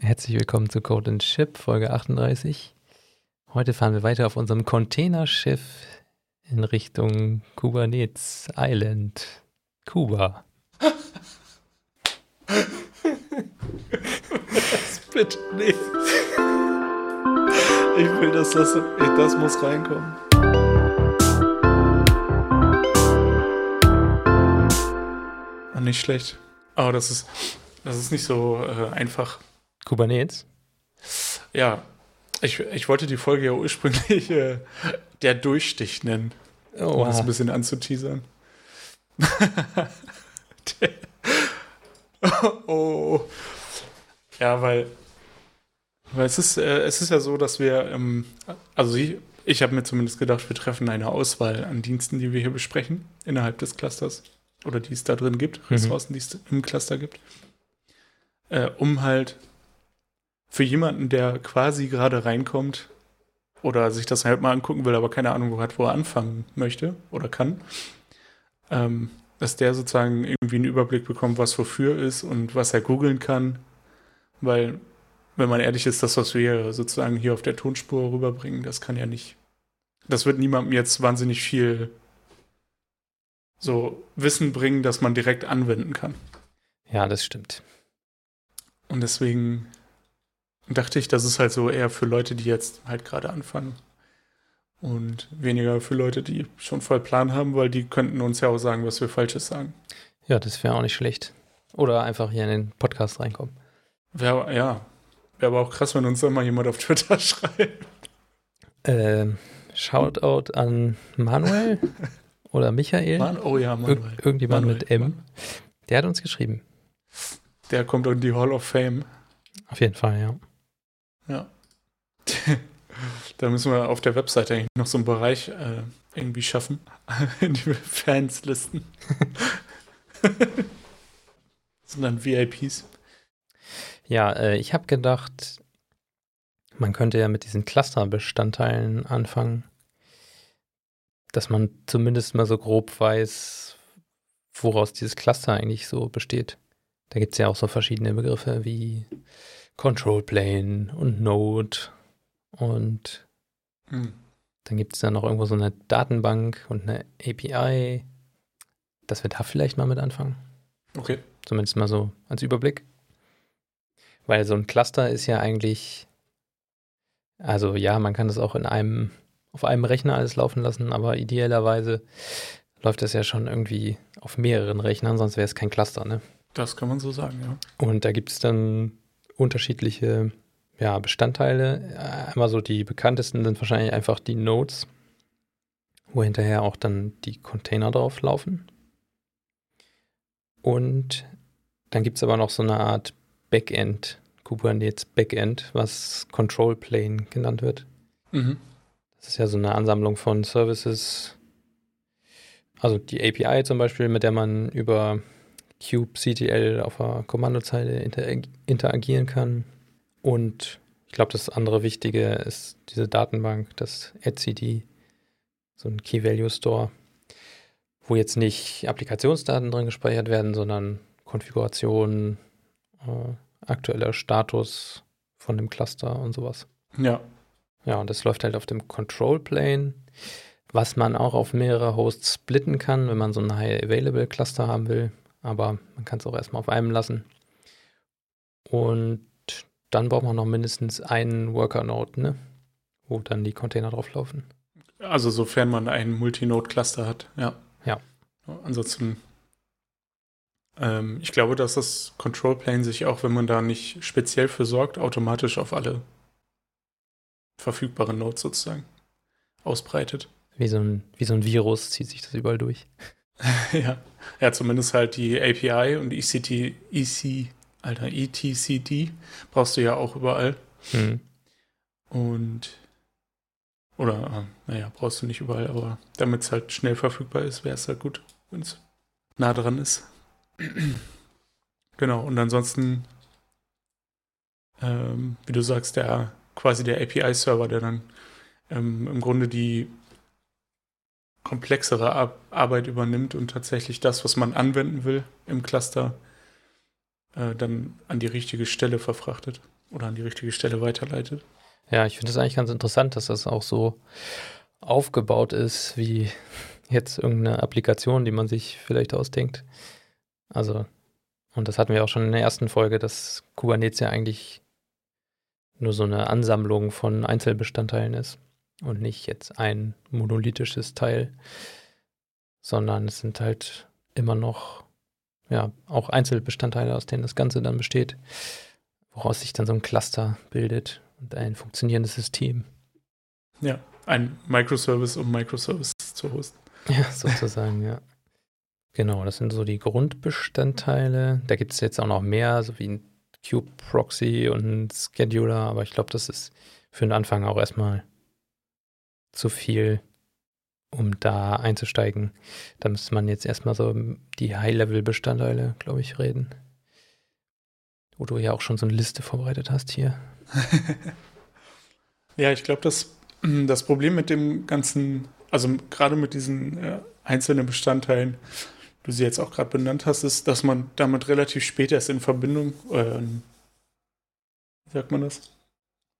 Herzlich willkommen zu Code and Ship, Folge 38. Heute fahren wir weiter auf unserem Containerschiff in Richtung Kubernetes Island, Kuba. das bitte nicht. Ich will, dass das, das muss reinkommen. Ah, nicht schlecht. Aber das ist, das ist nicht so äh, einfach. Kubernetes? Ja, ich, ich wollte die Folge ja ursprünglich äh, der Durchstich nennen, oh, um das ein bisschen anzuteasern. oh, Ja, weil, weil es, ist, äh, es ist ja so, dass wir, ähm, also ich, ich habe mir zumindest gedacht, wir treffen eine Auswahl an Diensten, die wir hier besprechen, innerhalb des Clusters. Oder die es da drin gibt, mhm. Ressourcen, die es im Cluster gibt. Äh, um halt für jemanden, der quasi gerade reinkommt oder sich das halt mal angucken will, aber keine Ahnung hat, wo er anfangen möchte oder kann, ähm, dass der sozusagen irgendwie einen Überblick bekommt, was wofür ist und was er googeln kann. Weil, wenn man ehrlich ist, das, was wir sozusagen hier auf der Tonspur rüberbringen, das kann ja nicht. Das wird niemandem jetzt wahnsinnig viel so Wissen bringen, das man direkt anwenden kann. Ja, das stimmt. Und deswegen dachte ich, das ist halt so eher für Leute, die jetzt halt gerade anfangen. Und weniger für Leute, die schon voll Plan haben, weil die könnten uns ja auch sagen, was wir Falsches sagen. Ja, das wäre auch nicht schlecht. Oder einfach hier in den Podcast reinkommen. Wär, ja, wäre aber auch krass, wenn uns dann mal jemand auf Twitter schreibt. Ähm, Shoutout an Manuel oder Michael. Man, oh ja, Manuel. Ir irgendjemand Manuel, mit M. Der hat uns geschrieben. Der kommt in die Hall of Fame. Auf jeden Fall, ja. Ja. da müssen wir auf der Webseite eigentlich noch so einen Bereich äh, irgendwie schaffen, in die wir Fans listen. das sind dann VIPs. Ja, äh, ich habe gedacht, man könnte ja mit diesen Cluster-Bestandteilen anfangen, dass man zumindest mal so grob weiß, woraus dieses Cluster eigentlich so besteht. Da gibt es ja auch so verschiedene Begriffe wie Control Plane und Node und hm. dann gibt es da noch irgendwo so eine Datenbank und eine API. Dass wir da vielleicht mal mit anfangen. Okay. Zumindest mal so als Überblick. Weil so ein Cluster ist ja eigentlich, also ja, man kann das auch in einem, auf einem Rechner alles laufen lassen, aber idealerweise läuft das ja schon irgendwie auf mehreren Rechnern, sonst wäre es kein Cluster, ne? Das kann man so sagen, ja. Und da gibt es dann unterschiedliche ja, Bestandteile. Einmal so die bekanntesten sind wahrscheinlich einfach die Nodes, wo hinterher auch dann die Container drauf laufen. Und dann gibt es aber noch so eine Art Backend, Kubernetes Backend, was Control Plane genannt wird. Mhm. Das ist ja so eine Ansammlung von Services. Also die API zum Beispiel, mit der man über kubectl auf der Kommandozeile interagieren kann. Und ich glaube, das andere Wichtige ist diese Datenbank, das etcd, so ein Key Value Store, wo jetzt nicht Applikationsdaten drin gespeichert werden, sondern Konfiguration, äh, aktueller Status von dem Cluster und sowas. Ja. Ja, und das läuft halt auf dem Control Plane, was man auch auf mehrere Hosts splitten kann, wenn man so ein High Available Cluster haben will aber man kann es auch erstmal auf einem lassen. Und dann braucht man noch mindestens einen Worker-Node, ne? wo dann die Container drauflaufen. Also sofern man einen Multinode-Cluster hat, ja. Ja. Ansonsten, ähm, ich glaube, dass das Control Plane sich auch, wenn man da nicht speziell für sorgt, automatisch auf alle verfügbaren Nodes sozusagen ausbreitet. Wie so ein, wie so ein Virus zieht sich das überall durch. ja. ja, zumindest halt die API und ECT, EC, Alter, ETCD brauchst du ja auch überall. Mhm. Und oder, äh, naja, brauchst du nicht überall, aber damit es halt schnell verfügbar ist, wäre es halt gut, wenn es nah dran ist. genau, und ansonsten, ähm, wie du sagst, der quasi der API-Server, der dann ähm, im Grunde die komplexere Ar Arbeit übernimmt und tatsächlich das, was man anwenden will im Cluster, äh, dann an die richtige Stelle verfrachtet oder an die richtige Stelle weiterleitet. Ja, ich finde es eigentlich ganz interessant, dass das auch so aufgebaut ist, wie jetzt irgendeine Applikation, die man sich vielleicht ausdenkt. Also, und das hatten wir auch schon in der ersten Folge, dass Kubernetes ja eigentlich nur so eine Ansammlung von Einzelbestandteilen ist und nicht jetzt ein monolithisches Teil, sondern es sind halt immer noch ja auch Einzelbestandteile, aus denen das Ganze dann besteht, woraus sich dann so ein Cluster bildet und ein funktionierendes System. Ja, ein Microservice, um Microservice zu hosten. Ja, sozusagen, ja. Genau, das sind so die Grundbestandteile. Da gibt es jetzt auch noch mehr, so wie ein Kube-Proxy und ein Scheduler, aber ich glaube, das ist für den Anfang auch erstmal zu viel, um da einzusteigen. Da müsste man jetzt erstmal so die High-Level-Bestandteile, glaube ich, reden. Wo du ja auch schon so eine Liste vorbereitet hast hier. ja, ich glaube, das, das Problem mit dem ganzen, also gerade mit diesen äh, einzelnen Bestandteilen, du sie jetzt auch gerade benannt hast, ist, dass man damit relativ spät erst in Verbindung, äh, wie sagt man das?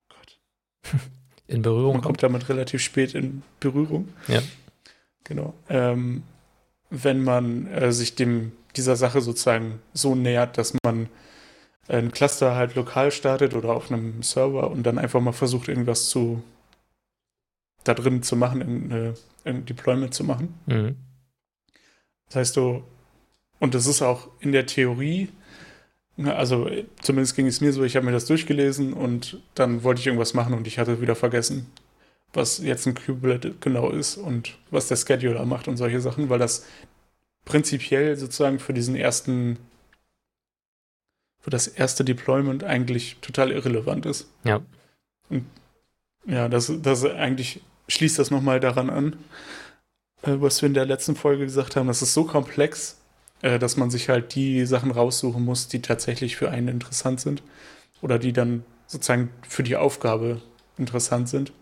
Gott. In Berührung. Man kommt damit relativ spät in Berührung. Ja. Genau. Ähm, wenn man äh, sich dem dieser Sache sozusagen so nähert, dass man ein Cluster halt lokal startet oder auf einem Server und dann einfach mal versucht, irgendwas zu da drin zu machen, irgendein, irgendein Deployment zu machen. Mhm. Das heißt, du, und das ist auch in der Theorie, also zumindest ging es mir so, ich habe mir das durchgelesen und dann wollte ich irgendwas machen und ich hatte wieder vergessen, was jetzt ein Kubelet genau ist und was der Scheduler macht und solche Sachen, weil das prinzipiell sozusagen für diesen ersten, für das erste Deployment eigentlich total irrelevant ist. Ja. Und ja, das, das eigentlich schließt das nochmal daran an, äh, was wir in der letzten Folge gesagt haben. Das ist so komplex, äh, dass man sich halt die Sachen raussuchen muss, die tatsächlich für einen interessant sind oder die dann sozusagen für die Aufgabe interessant sind.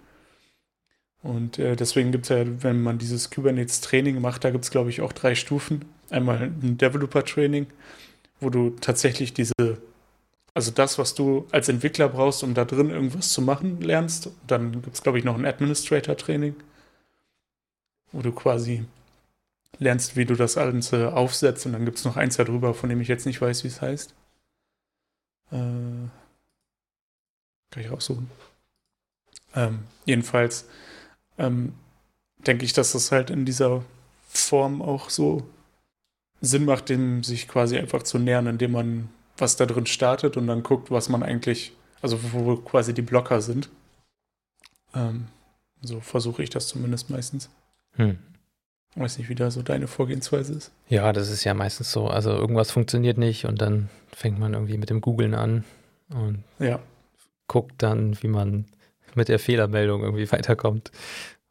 Und äh, deswegen gibt es ja, wenn man dieses Kubernetes-Training macht, da gibt es, glaube ich, auch drei Stufen. Einmal ein Developer-Training, wo du tatsächlich diese, also das, was du als Entwickler brauchst, um da drin irgendwas zu machen, lernst. Dann gibt es, glaube ich, noch ein Administrator-Training, wo du quasi lernst, wie du das Ganze aufsetzt. Und dann gibt es noch eins darüber, von dem ich jetzt nicht weiß, wie es heißt. Äh, kann ich raussuchen. Ähm, jedenfalls ähm, denke ich, dass das halt in dieser Form auch so Sinn macht, dem sich quasi einfach zu nähern, indem man was da drin startet und dann guckt, was man eigentlich, also wo quasi die Blocker sind. Ähm, so versuche ich das zumindest meistens. Hm. Ich weiß nicht, wie da so deine Vorgehensweise ist. Ja, das ist ja meistens so. Also irgendwas funktioniert nicht und dann fängt man irgendwie mit dem Googlen an und ja. guckt dann, wie man mit der Fehlermeldung irgendwie weiterkommt.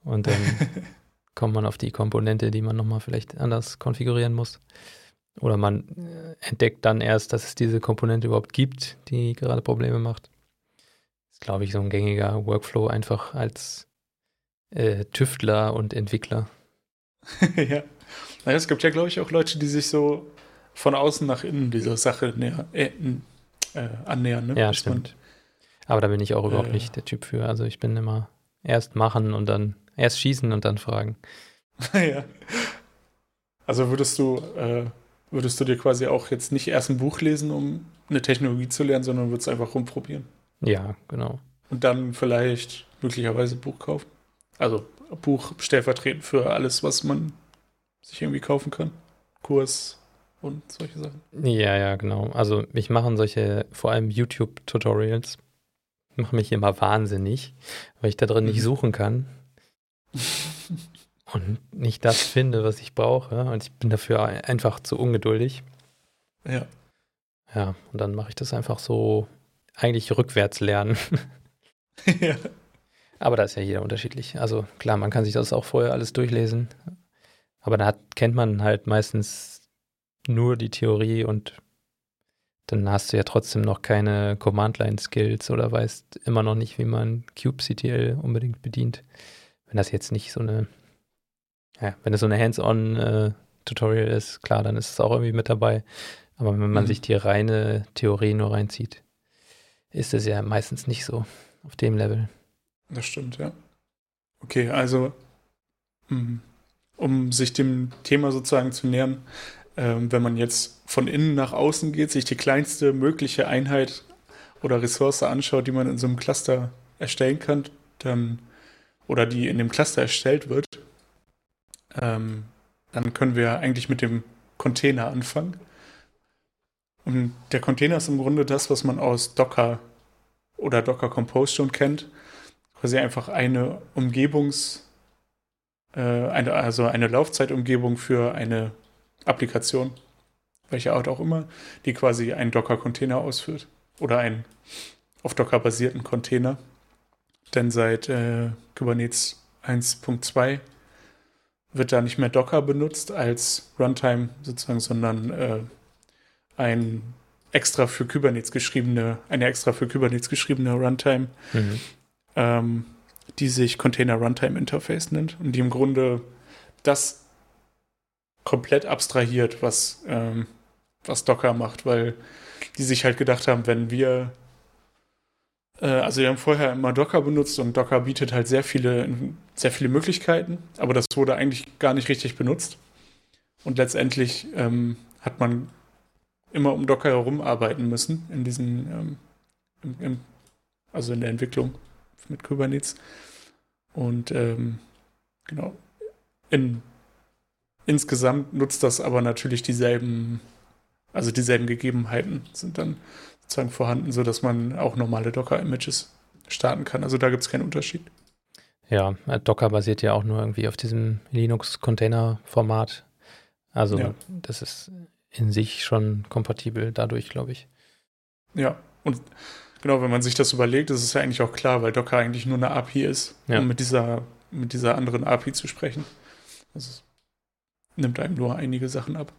Und dann kommt man auf die Komponente, die man nochmal vielleicht anders konfigurieren muss. Oder man äh, entdeckt dann erst, dass es diese Komponente überhaupt gibt, die gerade Probleme macht. Das ist, glaube ich, so ein gängiger Workflow einfach als äh, Tüftler und Entwickler. ja. Naja, es gibt ja, glaube ich, auch Leute, die sich so von außen nach innen dieser Sache näher, äh, äh, annähern. Ne? Ja, stimmt. Aber da bin ich auch überhaupt nicht der Typ für. Also ich bin immer erst machen und dann erst schießen und dann fragen. ja. Also würdest du, äh, würdest du dir quasi auch jetzt nicht erst ein Buch lesen, um eine Technologie zu lernen, sondern würdest einfach rumprobieren? Ja, genau. Und dann vielleicht möglicherweise ein Buch kaufen? Also Buch stellvertretend für alles, was man sich irgendwie kaufen kann. Kurs und solche Sachen. Ja, ja, genau. Also mich machen solche, vor allem YouTube-Tutorials, machen mich immer wahnsinnig, weil ich da drin mhm. nicht suchen kann und nicht das finde, was ich brauche. Und ich bin dafür einfach zu ungeduldig. Ja. Ja, und dann mache ich das einfach so eigentlich rückwärts lernen. ja. Aber da ist ja jeder unterschiedlich. Also klar, man kann sich das auch vorher alles durchlesen. Aber da hat, kennt man halt meistens nur die Theorie und dann hast du ja trotzdem noch keine Command-Line-Skills oder weißt immer noch nicht, wie man kubectl unbedingt bedient. Wenn das jetzt nicht so eine, ja, wenn es so eine Hands-on-Tutorial äh, ist, klar, dann ist es auch irgendwie mit dabei. Aber wenn man mhm. sich die reine Theorie nur reinzieht, ist es ja meistens nicht so auf dem Level. Das stimmt, ja. Okay, also hm, um sich dem Thema sozusagen zu nähern, ähm, wenn man jetzt von innen nach außen geht, sich die kleinste mögliche Einheit oder Ressource anschaut, die man in so einem Cluster erstellen kann, dann oder die in dem Cluster erstellt wird, ähm, dann können wir eigentlich mit dem Container anfangen. Und der Container ist im Grunde das, was man aus Docker oder Docker Compose schon kennt. Quasi einfach eine Umgebungs- äh, eine, also eine Laufzeitumgebung für eine Applikation, welche Art auch immer, die quasi einen Docker-Container ausführt oder einen auf Docker basierten Container. Denn seit äh, Kubernetes 1.2 wird da nicht mehr Docker benutzt als Runtime sozusagen, sondern äh, ein extra für Kubernetes geschriebene, eine extra für Kubernetes geschriebene Runtime, mhm. Ähm, die sich Container Runtime Interface nennt und die im Grunde das komplett abstrahiert, was, ähm, was Docker macht, weil die sich halt gedacht haben, wenn wir äh, also wir haben vorher immer Docker benutzt und Docker bietet halt sehr viele, sehr viele Möglichkeiten, aber das wurde eigentlich gar nicht richtig benutzt. Und letztendlich ähm, hat man immer um Docker herum arbeiten müssen in diesen, ähm, im, im, also in der Entwicklung mit Kubernetes. Und ähm, genau, in, insgesamt nutzt das aber natürlich dieselben, also dieselben Gegebenheiten sind dann sozusagen vorhanden, sodass man auch normale Docker-Images starten kann. Also da gibt es keinen Unterschied. Ja, Docker basiert ja auch nur irgendwie auf diesem Linux-Container-Format. Also ja. das ist in sich schon kompatibel dadurch, glaube ich. Ja, und genau, wenn man sich das überlegt, ist es ja eigentlich auch klar, weil Docker eigentlich nur eine API ist, ja. um mit dieser, mit dieser anderen API zu sprechen. Also es nimmt einem nur einige Sachen ab.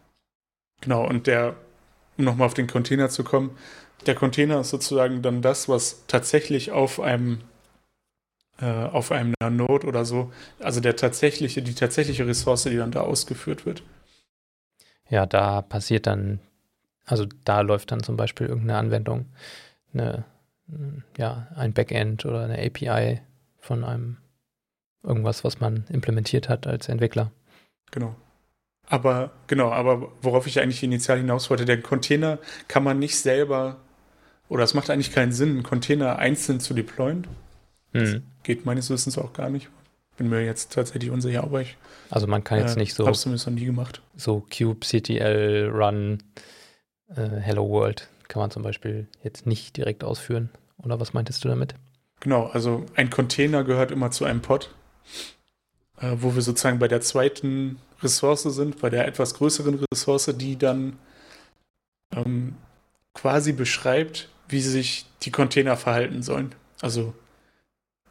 Genau, und der, um nochmal auf den Container zu kommen, der Container ist sozusagen dann das, was tatsächlich auf einem äh, auf einem Node oder so, also der tatsächliche, die tatsächliche Ressource, die dann da ausgeführt wird. Ja, da passiert dann, also da läuft dann zum Beispiel irgendeine Anwendung, eine, ja, ein Backend oder eine API von einem irgendwas, was man implementiert hat als Entwickler. Genau. Aber genau, aber worauf ich eigentlich initial hinaus wollte, der Container kann man nicht selber oder es macht eigentlich keinen Sinn, einen Container einzeln zu deployen. Das hm. geht meines Wissens auch gar nicht. Bin mir jetzt tatsächlich unsicher, aber ich. Also man kann jetzt äh, nicht so. Hab's zumindest noch nie gemacht. So kubectl run äh, Hello World kann man zum Beispiel jetzt nicht direkt ausführen. Oder was meintest du damit? Genau, also ein Container gehört immer zu einem Pod, äh, wo wir sozusagen bei der zweiten Ressource sind, bei der etwas größeren Ressource, die dann ähm, quasi beschreibt, wie sich die Container verhalten sollen. Also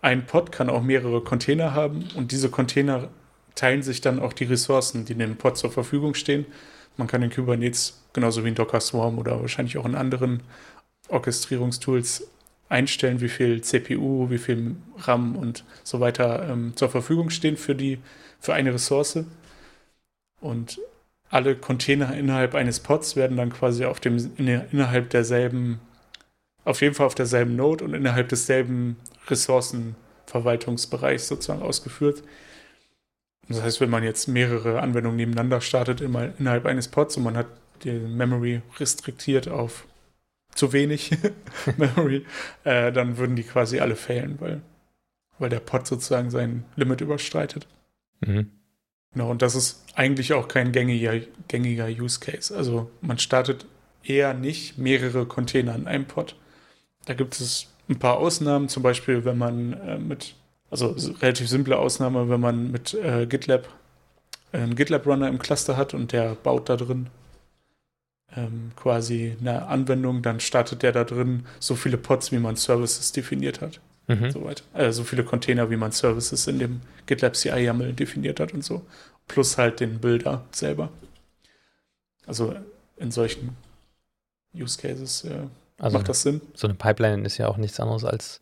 ein Pod kann auch mehrere Container haben und diese Container teilen sich dann auch die Ressourcen, die dem Pod zur Verfügung stehen. Man kann in Kubernetes genauso wie in Docker Swarm oder wahrscheinlich auch in anderen Orchestrierungstools einstellen, wie viel CPU, wie viel RAM und so weiter ähm, zur Verfügung stehen für die für eine Ressource. Und alle Container innerhalb eines Pods werden dann quasi auf dem innerhalb derselben auf jeden Fall auf derselben Node und innerhalb desselben Ressourcenverwaltungsbereichs sozusagen ausgeführt. Das heißt, wenn man jetzt mehrere Anwendungen nebeneinander startet, immer innerhalb eines Pods und man hat die Memory restriktiert auf zu wenig Memory, äh, dann würden die quasi alle fehlen, weil, weil der Pod sozusagen sein Limit überstreitet. Mhm. Genau, und das ist eigentlich auch kein gängiger, gängiger Use Case. Also man startet eher nicht mehrere Container in einem Pod, da gibt es ein paar Ausnahmen, zum Beispiel, wenn man äh, mit, also relativ simple Ausnahme, wenn man mit äh, GitLab einen GitLab-Runner im Cluster hat und der baut da drin ähm, quasi eine Anwendung, dann startet der da drin so viele Pods, wie man Services definiert hat. Mhm. So, äh, so viele Container, wie man Services in dem GitLab CI-YAML definiert hat und so. Plus halt den Builder selber. Also in solchen Use Cases äh, also Macht das Sinn? So eine Pipeline ist ja auch nichts anderes als,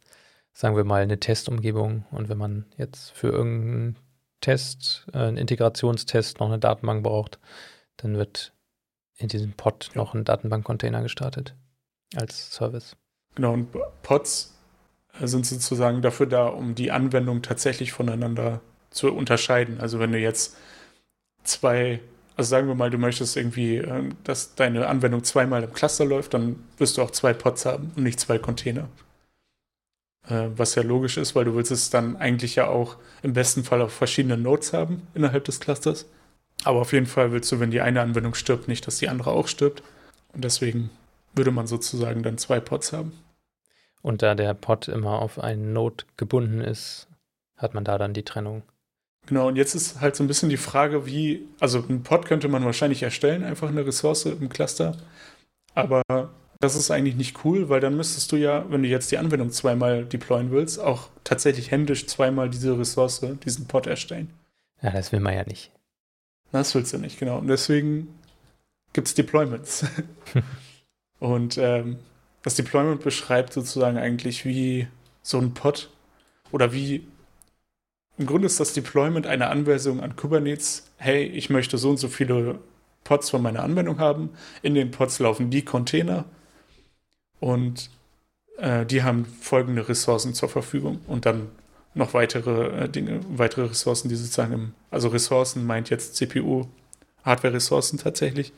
sagen wir mal, eine Testumgebung. Und wenn man jetzt für irgendeinen Test, äh, einen Integrationstest noch eine Datenbank braucht, dann wird in diesem Pod noch einen Datenbankcontainer gestartet als Service. Genau, und Pods sind sozusagen dafür da, um die Anwendung tatsächlich voneinander zu unterscheiden. Also wenn du jetzt zwei, also sagen wir mal, du möchtest irgendwie, ähm, dass deine Anwendung zweimal im Cluster läuft, dann wirst du auch zwei Pods haben und nicht zwei Container. Äh, was ja logisch ist, weil du willst es dann eigentlich ja auch im besten Fall auf verschiedenen Nodes haben innerhalb des Clusters. Aber auf jeden Fall willst du, wenn die eine Anwendung stirbt, nicht, dass die andere auch stirbt. Und deswegen würde man sozusagen dann zwei Pods haben. Und da der Pod immer auf einen Node gebunden ist, hat man da dann die Trennung. Genau, und jetzt ist halt so ein bisschen die Frage, wie, also ein Pod könnte man wahrscheinlich erstellen, einfach eine Ressource im Cluster. Aber das ist eigentlich nicht cool, weil dann müsstest du ja, wenn du jetzt die Anwendung zweimal deployen willst, auch tatsächlich händisch zweimal diese Ressource, diesen Pod erstellen. Ja, das will man ja nicht. Das willst du nicht, genau. Und deswegen gibt es Deployments. und ähm, das Deployment beschreibt sozusagen eigentlich, wie so ein Pod oder wie im Grunde ist das Deployment eine Anweisung an Kubernetes, hey, ich möchte so und so viele Pods von meiner Anwendung haben. In den Pods laufen die Container und äh, die haben folgende Ressourcen zur Verfügung und dann noch weitere äh, Dinge, weitere Ressourcen, die sozusagen im, also Ressourcen meint jetzt CPU, Hardware-Ressourcen tatsächlich.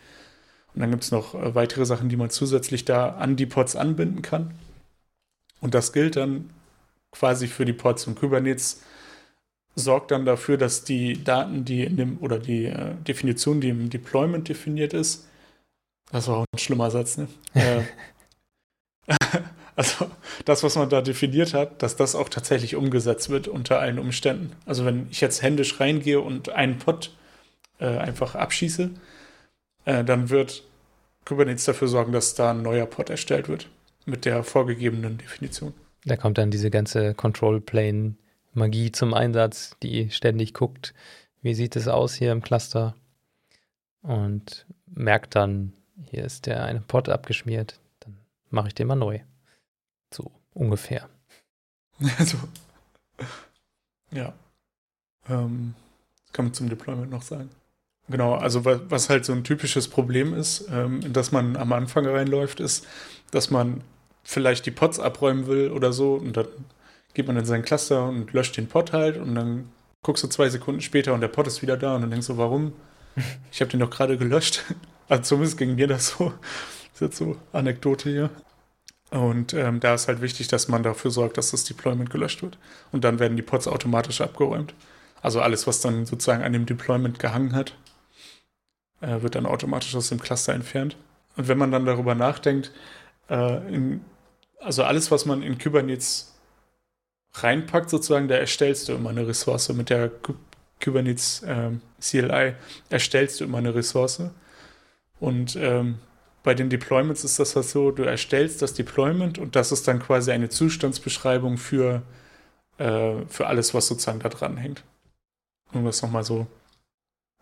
Und dann gibt es noch äh, weitere Sachen, die man zusätzlich da an die Pods anbinden kann. Und das gilt dann quasi für die Pods und Kubernetes sorgt dann dafür, dass die Daten, die in dem oder die äh, Definition, die im Deployment definiert ist, das war auch ein schlimmer Satz, ne? äh, also das, was man da definiert hat, dass das auch tatsächlich umgesetzt wird unter allen Umständen. Also wenn ich jetzt händisch reingehe und einen Pod äh, einfach abschieße, äh, dann wird Kubernetes dafür sorgen, dass da ein neuer Pod erstellt wird mit der vorgegebenen Definition. Da kommt dann diese ganze Control Plane Magie zum Einsatz, die ständig guckt, wie sieht es aus hier im Cluster und merkt dann, hier ist der eine Pod abgeschmiert, mache ich den mal neu. So ungefähr. Also, ja. Ähm, das kann man zum Deployment noch sagen. Genau, also was, was halt so ein typisches Problem ist, ähm, in das man am Anfang reinläuft, ist, dass man vielleicht die Pods abräumen will oder so und dann geht man in seinen Cluster und löscht den Pod halt und dann guckst du zwei Sekunden später und der Pod ist wieder da und dann denkst du, warum? Ich habe den doch gerade gelöscht. Also zumindest ging mir das so. Ist jetzt so Anekdote hier. Und ähm, da ist halt wichtig, dass man dafür sorgt, dass das Deployment gelöscht wird. Und dann werden die Pods automatisch abgeräumt. Also alles, was dann sozusagen an dem Deployment gehangen hat, äh, wird dann automatisch aus dem Cluster entfernt. Und wenn man dann darüber nachdenkt, äh, in, also alles, was man in Kubernetes reinpackt, sozusagen, da erstellst du immer eine Ressource. Mit der Kubernetes äh, CLI erstellst du immer eine Ressource. Und ähm, bei den Deployments ist das halt so, du erstellst das Deployment und das ist dann quasi eine Zustandsbeschreibung für, äh, für alles, was sozusagen da dran hängt. Um das nochmal so,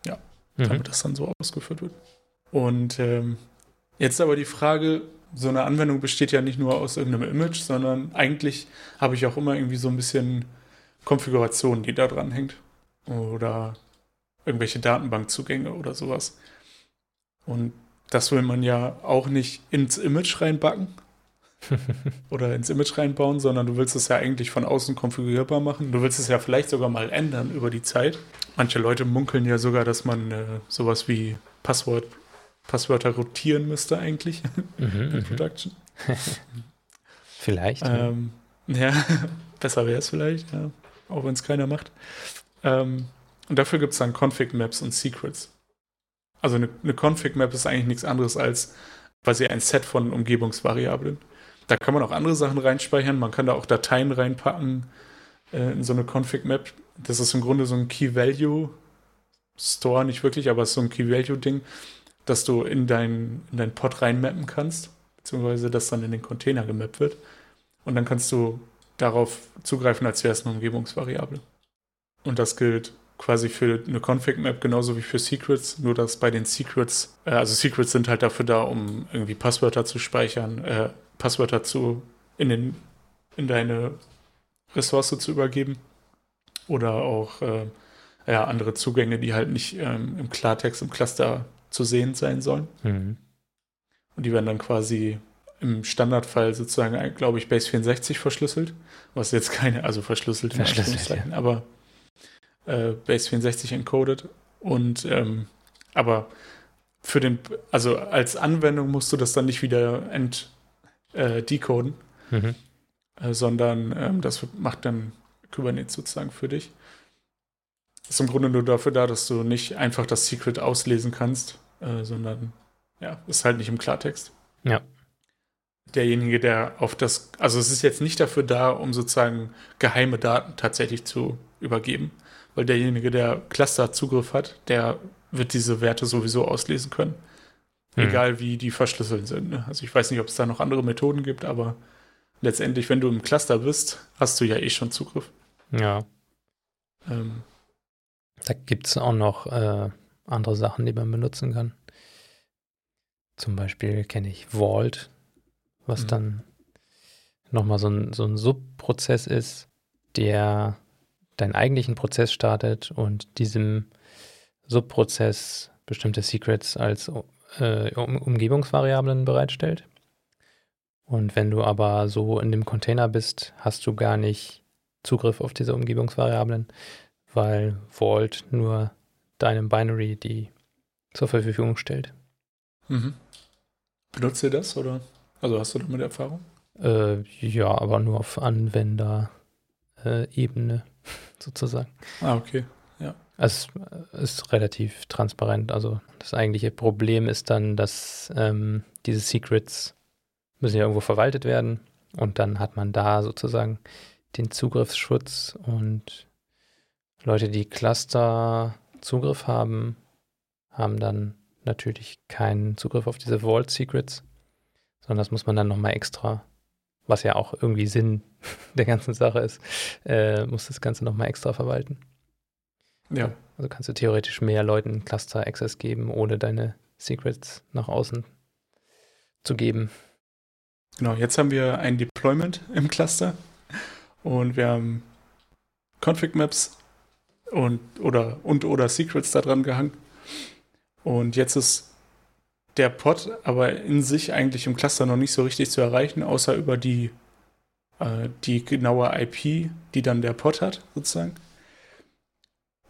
ja, mhm. damit das dann so ausgeführt wird. Und ähm, jetzt aber die Frage, so eine Anwendung besteht ja nicht nur aus irgendeinem Image, sondern eigentlich habe ich auch immer irgendwie so ein bisschen Konfiguration, die da dran hängt. Oder irgendwelche Datenbankzugänge oder sowas. Und das will man ja auch nicht ins Image reinbacken oder ins Image reinbauen, sondern du willst es ja eigentlich von außen konfigurierbar machen. Du willst es ja vielleicht sogar mal ändern über die Zeit. Manche Leute munkeln ja sogar, dass man äh, sowas wie Passwort Passwörter rotieren müsste eigentlich mhm, in mhm. Production. vielleicht. Ähm, ja, besser wäre es vielleicht, ja. auch wenn es keiner macht. Ähm, und dafür gibt es dann Config-Maps und Secrets. Also eine, eine Config-Map ist eigentlich nichts anderes als quasi ein Set von Umgebungsvariablen. Da kann man auch andere Sachen reinspeichern. Man kann da auch Dateien reinpacken äh, in so eine Config-Map. Das ist im Grunde so ein Key-Value-Store, nicht wirklich, aber es ist so ein Key-Value-Ding dass du in dein, in dein Pod reinmappen kannst, beziehungsweise das dann in den Container gemappt wird. Und dann kannst du darauf zugreifen, als wäre es eine Umgebungsvariable. Und das gilt quasi für eine Config-Map genauso wie für Secrets, nur dass bei den Secrets, äh, also Secrets sind halt dafür da, um irgendwie Passwörter zu speichern, äh, Passwörter zu in, den, in deine Ressource zu übergeben oder auch äh, ja, andere Zugänge, die halt nicht ähm, im Klartext im Cluster zu sehen sein sollen. Mhm. Und die werden dann quasi im Standardfall sozusagen, glaube ich, Base 64 verschlüsselt, was jetzt keine, also verschlüsselt in Anführungszeichen, ja. aber äh, Base 64 encoded. Und ähm, aber für den, also als Anwendung musst du das dann nicht wieder ent, äh, decoden, mhm. äh, sondern ähm, das macht dann Kubernetes sozusagen für dich. Ist im Grunde nur dafür da, dass du nicht einfach das Secret auslesen kannst, äh, sondern ja, ist halt nicht im Klartext. Ja. Derjenige, der auf das, also es ist jetzt nicht dafür da, um sozusagen geheime Daten tatsächlich zu übergeben, weil derjenige, der Cluster-Zugriff hat, der wird diese Werte sowieso auslesen können. Hm. Egal wie die verschlüsselt sind. Ne? Also ich weiß nicht, ob es da noch andere Methoden gibt, aber letztendlich, wenn du im Cluster bist, hast du ja eh schon Zugriff. Ja. Ähm, da gibt es auch noch äh, andere Sachen, die man benutzen kann. Zum Beispiel kenne ich Vault, was mhm. dann nochmal so ein, so ein Subprozess ist, der deinen eigentlichen Prozess startet und diesem Subprozess bestimmte Secrets als äh, Umgebungsvariablen bereitstellt. Und wenn du aber so in dem Container bist, hast du gar nicht Zugriff auf diese Umgebungsvariablen, weil Vault nur deinem Binary die zur Verfügung stellt. Mhm. Benutzt ihr das oder? Also hast du damit Erfahrung? Äh, ja, aber nur auf Anwenderebene sozusagen. Ah, okay. Ja. Es ist relativ transparent. Also das eigentliche Problem ist dann, dass ähm, diese Secrets müssen ja irgendwo verwaltet werden und dann hat man da sozusagen den Zugriffsschutz und Leute, die Cluster Zugriff haben, haben dann natürlich keinen Zugriff auf diese Vault Secrets, sondern das muss man dann nochmal extra, was ja auch irgendwie Sinn der ganzen Sache ist, äh, muss das Ganze nochmal extra verwalten. Ja. Also kannst du theoretisch mehr Leuten Cluster Access geben, ohne deine Secrets nach außen zu geben. Genau, jetzt haben wir ein Deployment im Cluster und wir haben Config Maps und oder und oder Secrets da dran gehangen. Und jetzt ist der Pod aber in sich eigentlich im Cluster noch nicht so richtig zu erreichen, außer über die, äh, die genaue IP, die dann der Pod hat, sozusagen.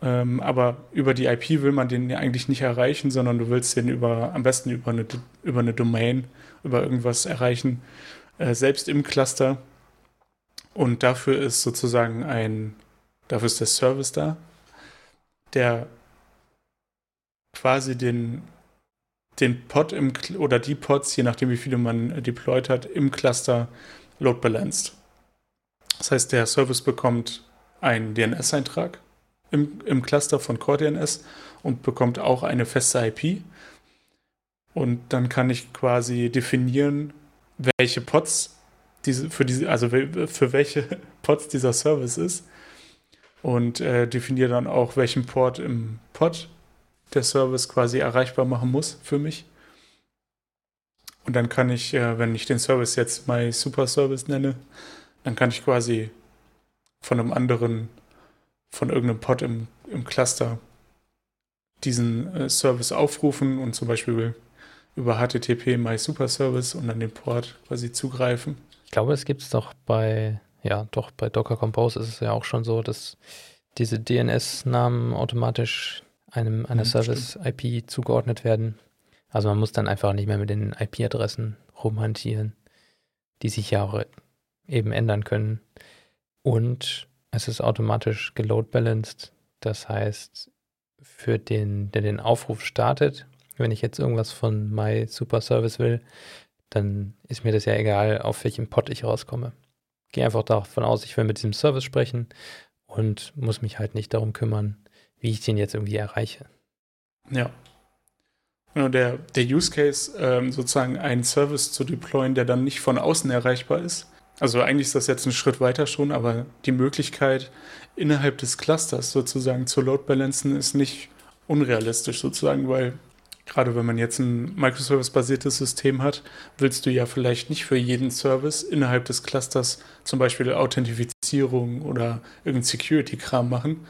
Ähm, aber über die IP will man den eigentlich nicht erreichen, sondern du willst den über, am besten über eine, über eine Domain, über irgendwas erreichen, äh, selbst im Cluster. Und dafür ist sozusagen ein, dafür ist der Service da, der quasi den, den Pod im, oder die Pods, je nachdem wie viele man deployed hat, im Cluster load balanced. Das heißt, der Service bekommt einen DNS-Eintrag im, im Cluster von CoreDNS und bekommt auch eine feste IP. Und dann kann ich quasi definieren, welche Pods diese, für diese, also für welche Pods dieser Service ist. Und äh, definiere dann auch, welchen Port im Pod der Service quasi erreichbar machen muss für mich. Und dann kann ich, äh, wenn ich den Service jetzt My Super Service nenne, dann kann ich quasi von einem anderen von irgendeinem Pod im, im Cluster diesen äh, Service aufrufen und zum Beispiel über HTTP My Super Service und dann den Port quasi zugreifen. Ich glaube, es gibt es doch bei, ja, doch bei Docker Compose ist es ja auch schon so, dass diese DNS-Namen automatisch einem einer ja, Service-IP zugeordnet werden. Also man muss dann einfach nicht mehr mit den IP-Adressen rumhantieren, die sich ja auch eben ändern können. Und es ist automatisch geload balanced. Das heißt, für den, der den Aufruf startet, wenn ich jetzt irgendwas von My Super Service will, dann ist mir das ja egal, auf welchem Pod ich rauskomme. Gehe einfach davon aus, ich will mit diesem Service sprechen und muss mich halt nicht darum kümmern, wie ich den jetzt irgendwie erreiche. Ja. Genau, der, der Use Case, ähm, sozusagen einen Service zu deployen, der dann nicht von außen erreichbar ist, also eigentlich ist das jetzt ein Schritt weiter schon, aber die Möglichkeit innerhalb des Clusters sozusagen zu load balancen ist nicht unrealistisch sozusagen, weil gerade wenn man jetzt ein Microservice-basiertes System hat, willst du ja vielleicht nicht für jeden Service innerhalb des Clusters zum Beispiel Authentifizierung oder irgendein Security-Kram machen,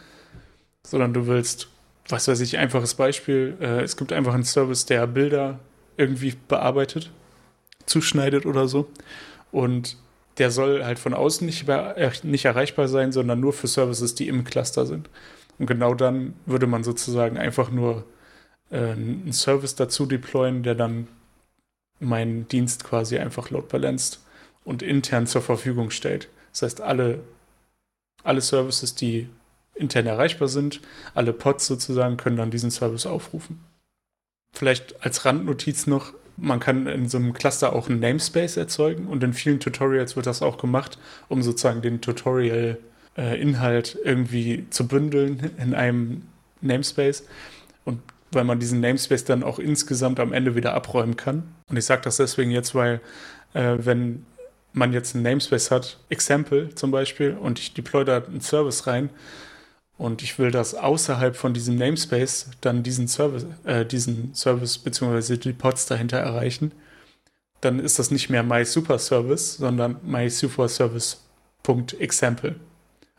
sondern du willst was weiß ich, einfaches Beispiel. Äh, es gibt einfach einen Service, der Bilder irgendwie bearbeitet, zuschneidet oder so. Und der soll halt von außen nicht, äh, nicht erreichbar sein, sondern nur für Services, die im Cluster sind. Und genau dann würde man sozusagen einfach nur äh, einen Service dazu deployen, der dann meinen Dienst quasi einfach load balanced und intern zur Verfügung stellt. Das heißt, alle, alle Services, die intern erreichbar sind, alle Pods sozusagen, können dann diesen Service aufrufen. Vielleicht als Randnotiz noch, man kann in so einem Cluster auch einen Namespace erzeugen und in vielen Tutorials wird das auch gemacht, um sozusagen den Tutorial-Inhalt äh, irgendwie zu bündeln in einem Namespace. Und weil man diesen Namespace dann auch insgesamt am Ende wieder abräumen kann. Und ich sage das deswegen jetzt, weil äh, wenn man jetzt einen Namespace hat, Example zum Beispiel, und ich deploy da einen Service rein und ich will das außerhalb von diesem Namespace dann diesen Service, äh, diesen Service bzw. die Pods dahinter erreichen, dann ist das nicht mehr my super service, sondern my super service.example.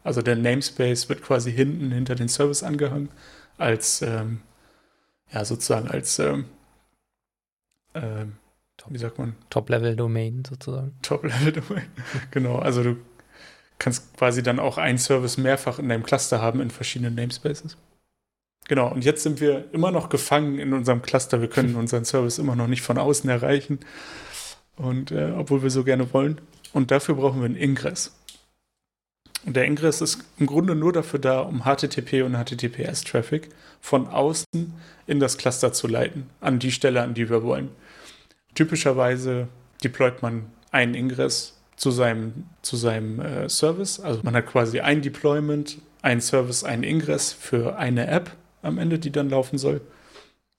Also der Namespace wird quasi hinten hinter den Service angehangen als ähm, ja sozusagen als ähm, Top, wie sagt man? Top-Level-Domain sozusagen. Top-Level-Domain. genau, also du kannst quasi dann auch einen Service mehrfach in deinem Cluster haben in verschiedenen Namespaces. Genau, und jetzt sind wir immer noch gefangen in unserem Cluster. Wir können unseren Service immer noch nicht von außen erreichen. Und äh, obwohl wir so gerne wollen. Und dafür brauchen wir einen Ingress. Und der Ingress ist im Grunde nur dafür da, um HTTP und HTTPS-Traffic von außen in das Cluster zu leiten, an die Stelle, an die wir wollen. Typischerweise deployt man einen Ingress zu seinem, zu seinem äh, Service. Also man hat quasi ein Deployment, ein Service, einen Ingress für eine App am Ende, die dann laufen soll.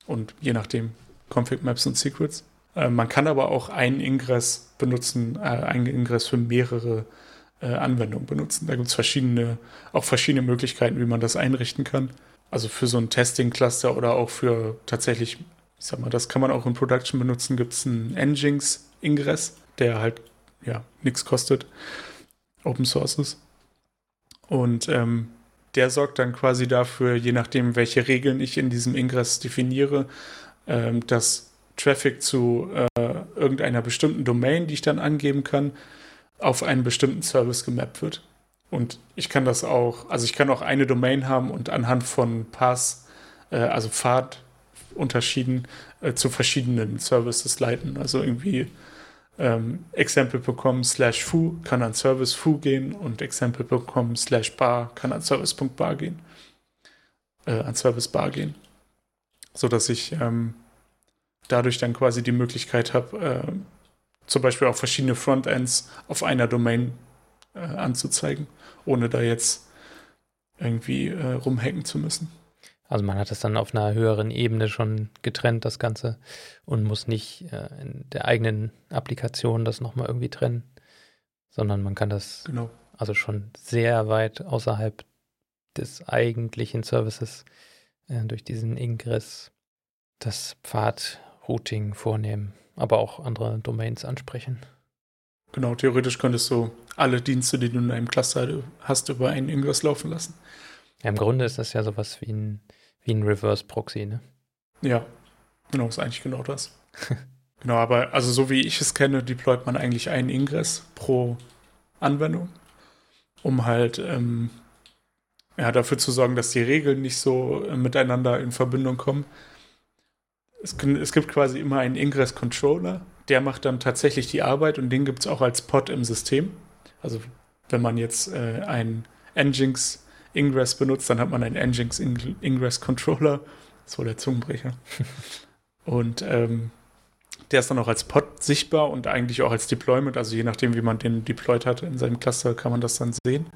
Und je nachdem Config Maps und Secrets. Äh, man kann aber auch einen Ingress benutzen, äh, einen Ingress für mehrere äh, Anwendungen benutzen. Da gibt es verschiedene, auch verschiedene Möglichkeiten, wie man das einrichten kann. Also für so ein Testing-Cluster oder auch für tatsächlich ich sag mal, das kann man auch in Production benutzen, gibt es einen Nginx-Ingress, der halt ja nichts kostet, Open Source ist. Und ähm, der sorgt dann quasi dafür, je nachdem, welche Regeln ich in diesem Ingress definiere, ähm, dass Traffic zu äh, irgendeiner bestimmten Domain, die ich dann angeben kann, auf einen bestimmten Service gemappt wird. Und ich kann das auch, also ich kann auch eine Domain haben und anhand von Pass, äh, also Pfad, unterschieden äh, zu verschiedenen Services leiten. Also irgendwie ähm, example.com slash foo kann an Service foo gehen und example.com slash bar kann an Service.bar gehen. Äh, an Service bar gehen. So dass ich ähm, dadurch dann quasi die Möglichkeit habe, äh, zum Beispiel auch verschiedene Frontends auf einer Domain äh, anzuzeigen, ohne da jetzt irgendwie äh, rumhacken zu müssen. Also man hat es dann auf einer höheren Ebene schon getrennt, das Ganze, und muss nicht äh, in der eigenen Applikation das nochmal irgendwie trennen, sondern man kann das genau. also schon sehr weit außerhalb des eigentlichen Services äh, durch diesen Ingress das Pfad-Routing vornehmen, aber auch andere Domains ansprechen. Genau, theoretisch könntest du alle Dienste, die du in deinem Cluster hast, über einen Ingress laufen lassen. Ja, im Grunde ist das ja sowas wie ein wie ein Reverse-Proxy, ne? Ja, genau, ist eigentlich genau das. genau, aber also so wie ich es kenne, deployt man eigentlich einen Ingress pro Anwendung, um halt ähm, ja, dafür zu sorgen, dass die Regeln nicht so äh, miteinander in Verbindung kommen. Es, es gibt quasi immer einen Ingress-Controller, der macht dann tatsächlich die Arbeit und den gibt es auch als Pod im System. Also wenn man jetzt äh, ein Nginx Ingress benutzt, dann hat man einen Nginx Ingress Controller. Das war der Zungenbrecher. und ähm, der ist dann auch als Pod sichtbar und eigentlich auch als Deployment. Also je nachdem, wie man den deployed hat in seinem Cluster, kann man das dann sehen.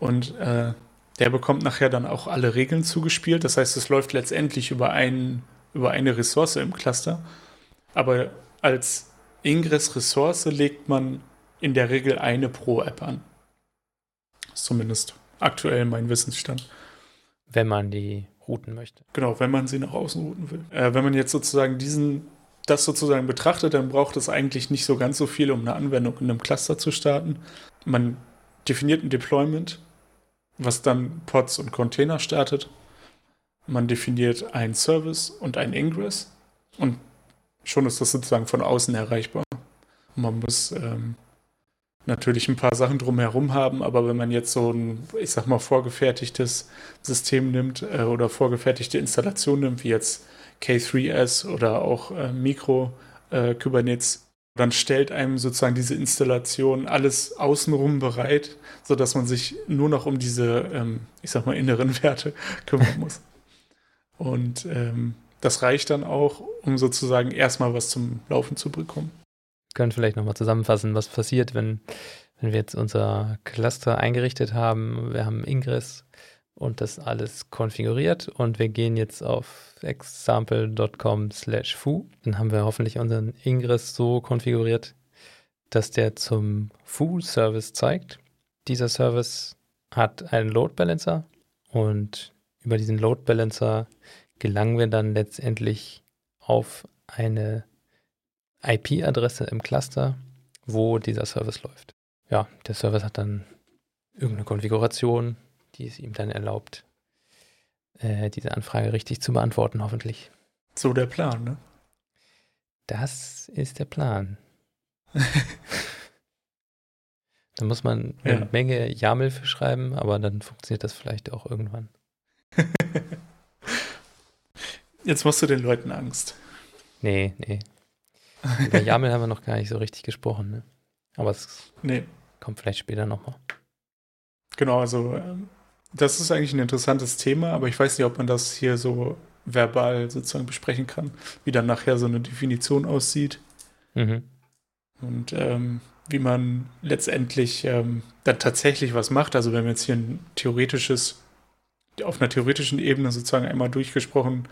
Und äh, der bekommt nachher dann auch alle Regeln zugespielt. Das heißt, es läuft letztendlich über, ein, über eine Ressource im Cluster. Aber als Ingress-Ressource legt man in der Regel eine pro App an. Zumindest aktuell mein Wissensstand. Wenn man die routen möchte. Genau, wenn man sie nach außen routen will. Äh, wenn man jetzt sozusagen diesen, das sozusagen betrachtet, dann braucht es eigentlich nicht so ganz so viel, um eine Anwendung in einem Cluster zu starten. Man definiert ein Deployment, was dann Pods und Container startet. man definiert einen Service und einen Ingress und schon ist das sozusagen von außen erreichbar. man muss ähm, natürlich ein paar Sachen drumherum haben, aber wenn man jetzt so ein, ich sag mal, vorgefertigtes System nimmt äh, oder vorgefertigte Installation nimmt, wie jetzt K3S oder auch äh, Mikro äh, Kubernetes, dann stellt einem sozusagen diese Installation alles außenrum bereit, sodass man sich nur noch um diese, ähm, ich sag mal, inneren Werte kümmern muss. Und ähm, das reicht dann auch, um sozusagen erstmal was zum Laufen zu bekommen können vielleicht nochmal zusammenfassen, was passiert, wenn, wenn wir jetzt unser Cluster eingerichtet haben. Wir haben Ingress und das alles konfiguriert und wir gehen jetzt auf example.com slash foo. Dann haben wir hoffentlich unseren Ingress so konfiguriert, dass der zum Foo-Service zeigt. Dieser Service hat einen Load Balancer und über diesen Load Balancer gelangen wir dann letztendlich auf eine IP-Adresse im Cluster, wo dieser Service läuft. Ja, der Service hat dann irgendeine Konfiguration, die es ihm dann erlaubt, äh, diese Anfrage richtig zu beantworten, hoffentlich. So der Plan, ne? Das ist der Plan. da muss man eine ja. Menge YAML für schreiben, aber dann funktioniert das vielleicht auch irgendwann. Jetzt machst du den Leuten Angst. Nee, nee. Über YAML haben wir noch gar nicht so richtig gesprochen, ne? Aber es nee. kommt vielleicht später nochmal. Genau, also ähm, das ist eigentlich ein interessantes Thema, aber ich weiß nicht, ob man das hier so verbal sozusagen besprechen kann, wie dann nachher so eine Definition aussieht. Mhm. Und ähm, wie man letztendlich ähm, dann tatsächlich was macht. Also wenn wir jetzt hier ein theoretisches, auf einer theoretischen Ebene sozusagen einmal durchgesprochen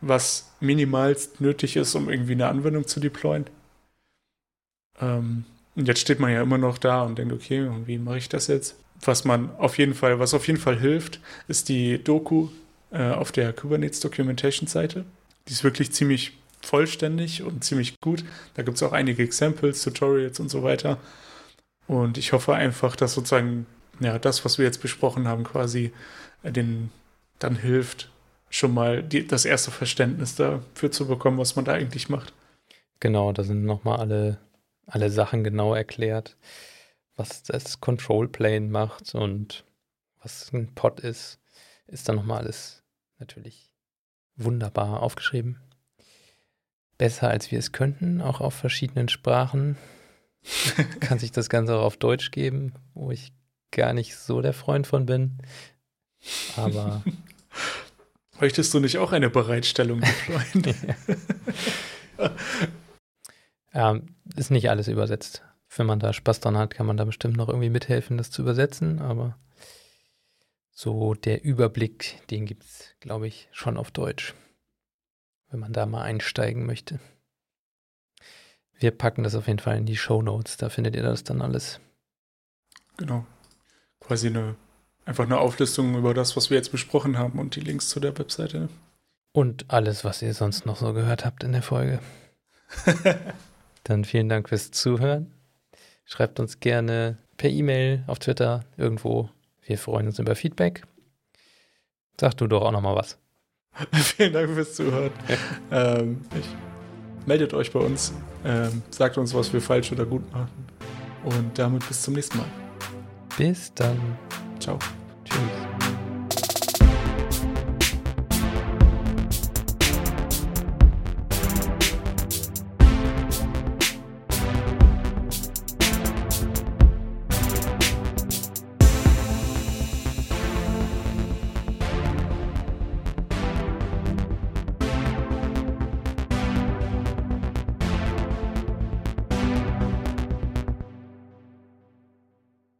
was minimalst nötig ist, um irgendwie eine Anwendung zu deployen. Ähm, und jetzt steht man ja immer noch da und denkt, okay, wie mache ich das jetzt? Was man auf jeden Fall, was auf jeden Fall hilft, ist die Doku äh, auf der Kubernetes Documentation Seite. Die ist wirklich ziemlich vollständig und ziemlich gut. Da gibt es auch einige Examples, Tutorials und so weiter. Und ich hoffe einfach, dass sozusagen ja, das, was wir jetzt besprochen haben, quasi den dann hilft, schon mal die, das erste Verständnis dafür zu bekommen, was man da eigentlich macht. Genau, da sind nochmal alle, alle Sachen genau erklärt, was das Control Plane macht und was ein Pod ist, ist dann nochmal alles natürlich wunderbar aufgeschrieben. Besser als wir es könnten, auch auf verschiedenen Sprachen. Kann sich das Ganze auch auf Deutsch geben, wo ich gar nicht so der Freund von bin. Aber Möchtest du nicht auch eine Bereitstellung deployen? ähm, ist nicht alles übersetzt. Wenn man da Spaß dran hat, kann man da bestimmt noch irgendwie mithelfen, das zu übersetzen, aber so der Überblick, den gibt es, glaube ich, schon auf Deutsch, wenn man da mal einsteigen möchte. Wir packen das auf jeden Fall in die Show Notes, da findet ihr das dann alles. Genau. Quasi eine Einfach eine Auflistung über das, was wir jetzt besprochen haben und die Links zu der Webseite. Und alles, was ihr sonst noch so gehört habt in der Folge. Dann vielen Dank fürs Zuhören. Schreibt uns gerne per E-Mail, auf Twitter, irgendwo. Wir freuen uns über Feedback. Sag du doch auch noch mal was. vielen Dank fürs Zuhören. ähm, meldet euch bei uns, ähm, sagt uns, was wir falsch oder gut machen. Und damit bis zum nächsten Mal. Bis dann. Ciao. Cheers.